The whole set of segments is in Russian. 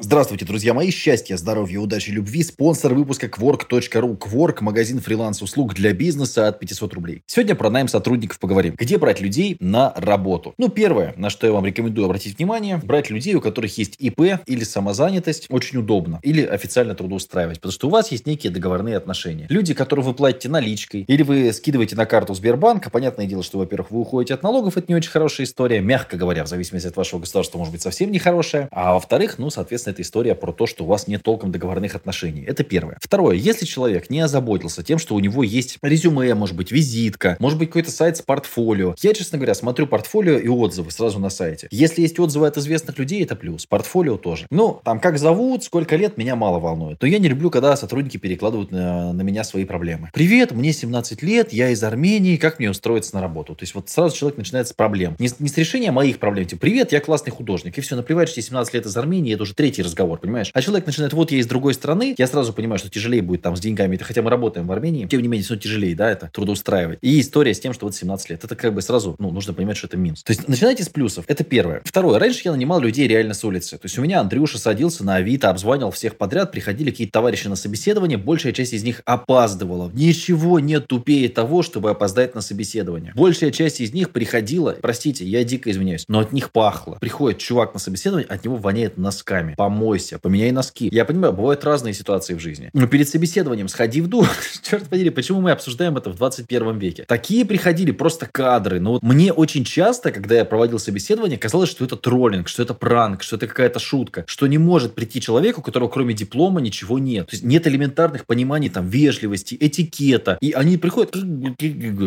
Здравствуйте, друзья мои. Счастья, здоровья, удачи, любви. Спонсор выпуска Quark.ru. Quark – магазин фриланс-услуг для бизнеса от 500 рублей. Сегодня про найм сотрудников поговорим. Где брать людей на работу? Ну, первое, на что я вам рекомендую обратить внимание, брать людей, у которых есть ИП или самозанятость, очень удобно. Или официально трудоустраивать, потому что у вас есть некие договорные отношения. Люди, которым вы платите наличкой, или вы скидываете на карту Сбербанка, понятное дело, что, во-первых, вы уходите от налогов, это не очень хорошая история, мягко говоря, в зависимости от вашего государства, может быть совсем нехорошая. А во-вторых, ну, соответственно, соответственно, это история про то, что у вас нет толком договорных отношений. Это первое. Второе. Если человек не озаботился тем, что у него есть резюме, может быть, визитка, может быть, какой-то сайт с портфолио. Я, честно говоря, смотрю портфолио и отзывы сразу на сайте. Если есть отзывы от известных людей, это плюс. Портфолио тоже. Ну, там, как зовут, сколько лет, меня мало волнует. Но я не люблю, когда сотрудники перекладывают на, на меня свои проблемы. Привет, мне 17 лет, я из Армении, как мне устроиться на работу? То есть вот сразу человек начинает с проблем. Не, не с решения моих проблем. Типа, привет, я классный художник. И все, наплевать, что я 17 лет из Армении, это уже третий третий разговор, понимаешь? А человек начинает, вот я из другой страны, я сразу понимаю, что тяжелее будет там с деньгами, это хотя мы работаем в Армении, тем не менее, все тяжелее, да, это трудоустраивать. И история с тем, что вот 17 лет, это как бы сразу, ну, нужно понимать, что это минус. То есть начинайте с плюсов, это первое. Второе, раньше я нанимал людей реально с улицы. То есть у меня Андрюша садился на Авито, обзванивал всех подряд, приходили какие-то товарищи на собеседование, большая часть из них опаздывала. Ничего нет тупее того, чтобы опоздать на собеседование. Большая часть из них приходила, простите, я дико извиняюсь, но от них пахло. Приходит чувак на собеседование, от него воняет носками. Помойся, поменяй носки. Я понимаю, бывают разные ситуации в жизни. Но перед собеседованием сходи в душ. Черт подери, почему мы обсуждаем это в 21 веке? Такие приходили просто кадры. Но вот мне очень часто, когда я проводил собеседование, казалось, что это троллинг, что это пранк, что это какая-то шутка, что не может прийти человеку, у которого кроме диплома ничего нет. То есть нет элементарных пониманий там вежливости, этикета. И они приходят...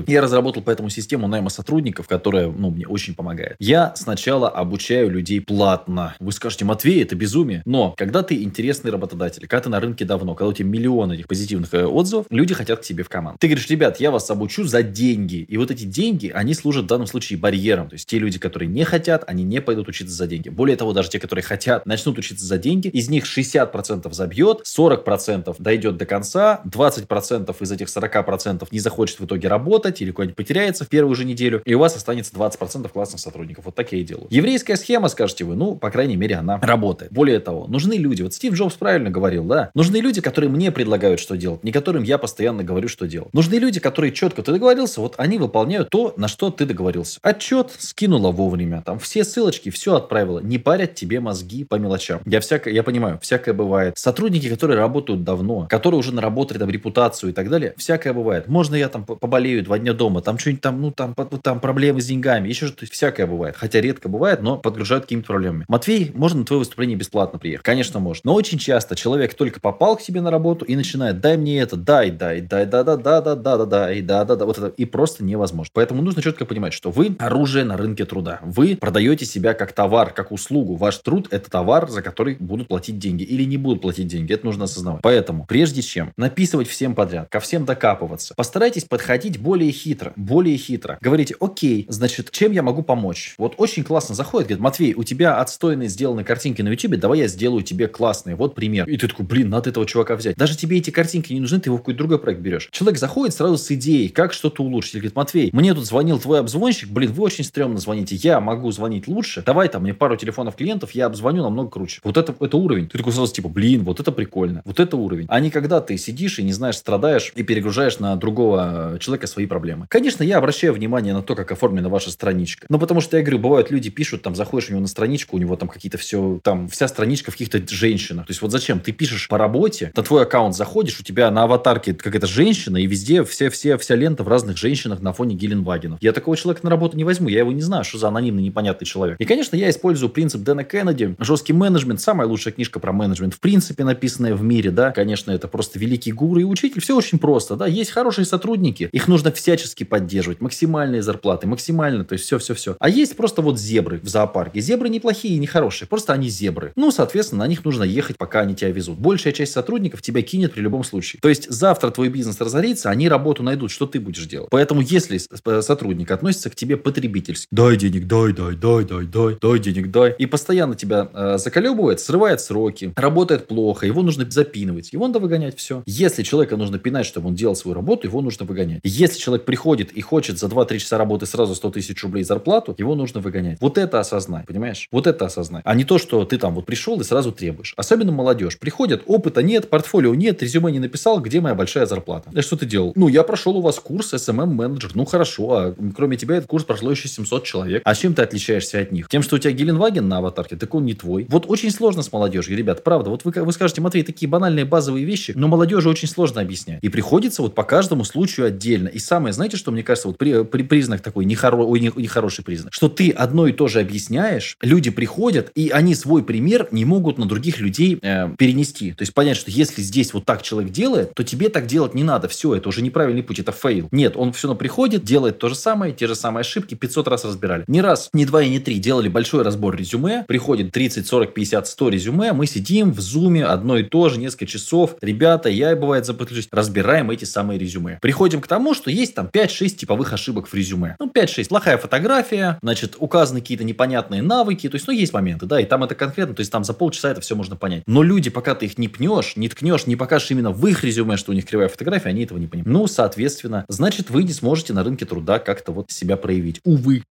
Я разработал поэтому систему найма сотрудников, которая ну, мне очень помогает. Я сначала обучаю людей платно. Вы скажете, Матвей, это безумие. Но когда ты интересный работодатель, когда ты на рынке давно, когда у тебя миллион этих позитивных э, отзывов, люди хотят к тебе в команду. Ты говоришь, ребят, я вас обучу за деньги. И вот эти деньги, они служат в данном случае барьером. То есть те люди, которые не хотят, они не пойдут учиться за деньги. Более того, даже те, которые хотят, начнут учиться за деньги, из них 60% забьет, 40% дойдет до конца, 20% из этих 40% не захочет в итоге работать или куда-нибудь потеряется в первую же неделю, и у вас останется 20% классных сотрудников. Вот так я и делаю. Еврейская схема, скажете вы, ну, по крайней мере, она работает. Более того, нужны люди. Вот Стив Джобс правильно говорил, да? Нужны люди, которые мне предлагают, что делать, не которым я постоянно говорю, что делать. Нужны люди, которые четко ты договорился, вот они выполняют то, на что ты договорился. Отчет скинула вовремя, там все ссылочки, все отправила. Не парят тебе мозги по мелочам. Я всякое, я понимаю, всякое бывает. Сотрудники, которые работают давно, которые уже наработали там репутацию и так далее, всякое бывает. Можно я там поболею два дня дома, там что-нибудь там, ну там, там проблемы с деньгами, еще что-то, всякое бывает. Хотя редко бывает, но подгружают какими-то проблемами. Матвей, можно на твое выступление бесплатно приехать? Конечно, может. Но очень часто человек только попал к себе на работу и начинает, дай мне это, дай, дай, дай, да, да, да, да, да, да, да, и да, да, да, вот это и просто невозможно. Поэтому нужно четко понимать, что вы оружие на рынке труда. Вы продаете себя как товар, как услугу. Ваш труд – это товар, за который будут платить деньги или не будут платить деньги. Это нужно осознавать. Поэтому, прежде чем написывать всем подряд, ко всем докапываться, постарайтесь подходить более хитро, более хитро. Говорите, окей, значит, чем я могу помочь? Вот очень классно заходит, говорит, Матвей, у тебя отстойные сделаны картинки на YouTube, давай я сделаю тебе классные. Вот пример. И ты такой, блин, надо этого чувака взять. Даже тебе эти картинки не нужны, ты его в какой-то другой проект берешь. Человек заходит сразу с идеей, как что-то улучшить. И говорит, Матвей, мне тут звонил твой обзвонщик, блин, вы очень стрёмно звоните, я могу звонить лучше, давай там мне пару телефонов клиентов, я обзвоню намного круче. Вот это, это уровень. Ты такой сразу типа, блин, вот это прикольно, вот это уровень. А не когда ты сидишь и не знаешь, страдаешь и перегружаешь на другого человека свои проблемы. Конечно, я обращаю внимание на то, как оформлена ваша страничка. Но потому что я говорю, бывают люди пишут, там заходишь у него на страничку, у него там какие-то все, там вся страничка в каких-то женщинах. То есть вот зачем? Ты пишешь по работе, на твой аккаунт заходишь, у тебя на аватарке какая-то женщина, и везде все, все, вся лента в разных женщинах на фоне Геленвагенов. Я такого человека на работу не возьму, я его не знаю, что за анонимный непонятный человек. И, конечно, я использую принцип Дэна Кеннеди, жесткий менеджмент, самая лучшая книжка про менеджмент, в принципе, написанная в мире, да, конечно, это просто великий гуру и учитель, все очень просто, да, есть хорошие сотрудники, их нужно всячески поддерживать, максимальные зарплаты, максимально, то есть все-все-все. А есть просто вот зебры в зоопарке, зебры неплохие и нехорошие, просто они зебры. Ну, соответственно, на них нужно ехать, пока они тебя везут. Большая часть сотрудников тебя кинет при любом случае. То есть завтра твой бизнес разорится, они работу найдут, что ты будешь делать. Поэтому если сотрудник относится к тебе потребительски, дай денег, дай, дай, дай, дай, дай, дай денег, дай, и постоянно тебя э, заколебывает, срывает сроки, работает плохо, его нужно запинывать, его надо выгонять, все. Если человека нужно пинать, чтобы он делал свою работу, его нужно выгонять. Если человек приходит и хочет за 2-3 часа работы сразу 100 тысяч рублей зарплату, его нужно выгонять. Вот это осознай, понимаешь? Вот это осознай. А не то, что ты там вот пришел пришел и сразу требуешь. Особенно молодежь. Приходят, опыта нет, портфолио нет, резюме не написал, где моя большая зарплата? Да что ты делал? Ну, я прошел у вас курс SMM менеджер. Ну, хорошо, а кроме тебя этот курс прошло еще 700 человек. А чем ты отличаешься от них? Тем, что у тебя Геленваген на аватарке, так он не твой. Вот очень сложно с молодежью, ребят, правда. Вот вы, вы скажете, Матвей, такие банальные базовые вещи, но молодежи очень сложно объяснять. И приходится вот по каждому случаю отдельно. И самое, знаете, что мне кажется, вот при, при признак такой нехоро, ой, нехороший признак, что ты одно и то же объясняешь, люди приходят, и они свой пример не могут на других людей э, перенести. То есть понять, что если здесь вот так человек делает, то тебе так делать не надо. Все, это уже неправильный путь, это fail. Нет, он все равно приходит, делает то же самое, те же самые ошибки, 500 раз разбирали. Не раз, не два и не три делали большой разбор резюме, приходит 30, 40, 50, 100 резюме, мы сидим в зуме, одно и то же, несколько часов. Ребята, я, бывает, запутаюсь, разбираем эти самые резюме. Приходим к тому, что есть там 5-6 типовых ошибок в резюме. Ну, 5-6. Плохая фотография, значит, указаны какие-то непонятные навыки, то есть, ну, есть моменты, да, и там это конкретно, то есть, там за полчаса это все можно понять. Но люди, пока ты их не пнешь, не ткнешь, не покажешь именно в их резюме, что у них кривая фотография, они этого не понимают. Ну, соответственно, значит, вы не сможете на рынке труда как-то вот себя проявить. Увы.